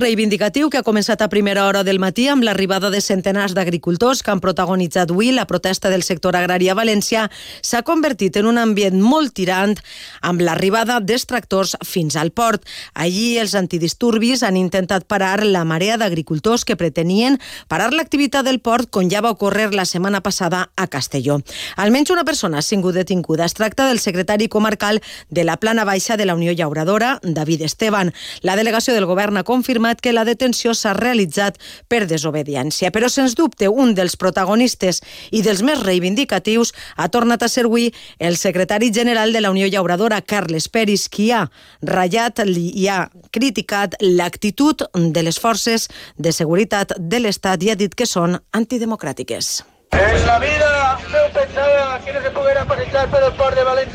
reivindicatiu que ha començat a primera hora del matí amb l'arribada de centenars d'agricultors que han protagonitzat avui la protesta del sector agrari a València s'ha convertit en un ambient molt tirant amb l'arribada d'extractors fins al port. Allí els antidisturbis han intentat parar la marea d'agricultors que pretenien parar l'activitat del port com ja va ocórrer la setmana passada a Castelló. Almenys una persona ha sigut detinguda. Es tracta del secretari comarcal de la plana baixa de la Unió Llauradora, David Esteban. La delegació del govern ha confirmat confirmat que la detenció s'ha realitzat per desobediència. Però, sens dubte, un dels protagonistes i dels més reivindicatius ha tornat a ser avui el secretari general de la Unió Llauradora, Carles Peris, qui ha ratllat i ha criticat l'actitud de les forces de seguretat de l'Estat i ha dit que són antidemocràtiques. En la vida no pensaba que no se pudiera pasejar por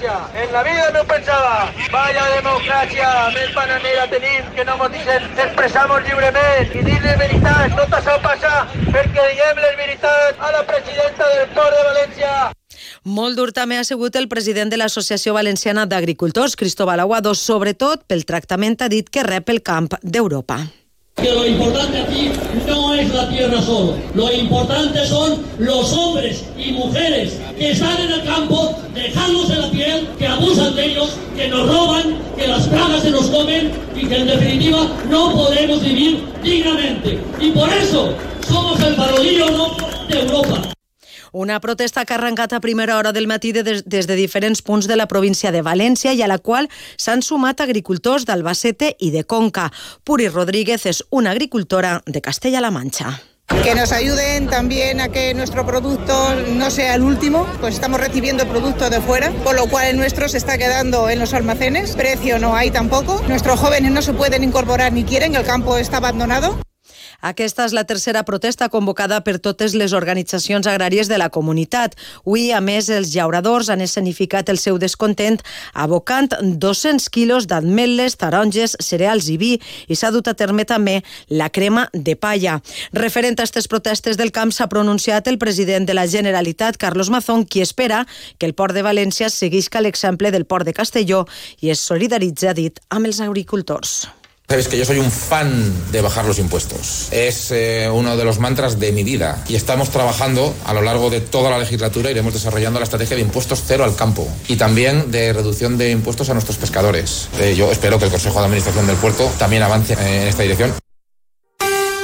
el port de València. En la vida no pensava. Vaya democràcia més bananera tenim que no ens deixen expressar-nos lliurement i dir les veritats. Tot això passa perquè diguem les veritats a la presidenta del port de València. Molt dur també ha sigut el president de l'Associació Valenciana d'Agricultors, Cristóbal Aguado, sobretot pel tractament ha dit que rep el camp d'Europa. que lo importante aquí no es la tierra solo, lo importante son los hombres y mujeres que están en el campo dejándose que abusan de ellos, que nos roban, que las plagas se nos comen y que en definitiva no podemos vivir dignamente. Y por eso somos el farolillo no de Europa. Una protesta que ha arrencat a primera hora del matí de, des, des de la província de València i a la qual s'han sumat agricultors d'Albacete i de Conca. Puri Rodríguez és una agricultora de Castella-La Manxa. Que nos ayuden también a que nuestro producto no sea el último, pues estamos recibiendo productos de fuera, con lo cual el nuestro se está quedando en los almacenes, precio no hay tampoco, nuestros jóvenes no se pueden incorporar ni quieren, el campo está abandonado. Aquesta és la tercera protesta convocada per totes les organitzacions agràries de la comunitat. Avui, a més, els llauradors han escenificat el seu descontent abocant 200 quilos d'ametles, taronges, cereals i vi i s'ha dut a terme també la crema de palla. Referent a aquestes protestes del camp s'ha pronunciat el president de la Generalitat, Carlos Mazón, qui espera que el Port de València seguisca l'exemple del Port de Castelló i es solidaritza, dit, amb els agricultors. Sabes que yo soy un fan de bajar los impuestos. Es eh, uno de los mantras de mi vida. Y estamos trabajando a lo largo de toda la legislatura, iremos desarrollando la estrategia de impuestos cero al campo y también de reducción de impuestos a nuestros pescadores. Eh, yo espero que el Consejo de Administración del Puerto también avance en esta dirección.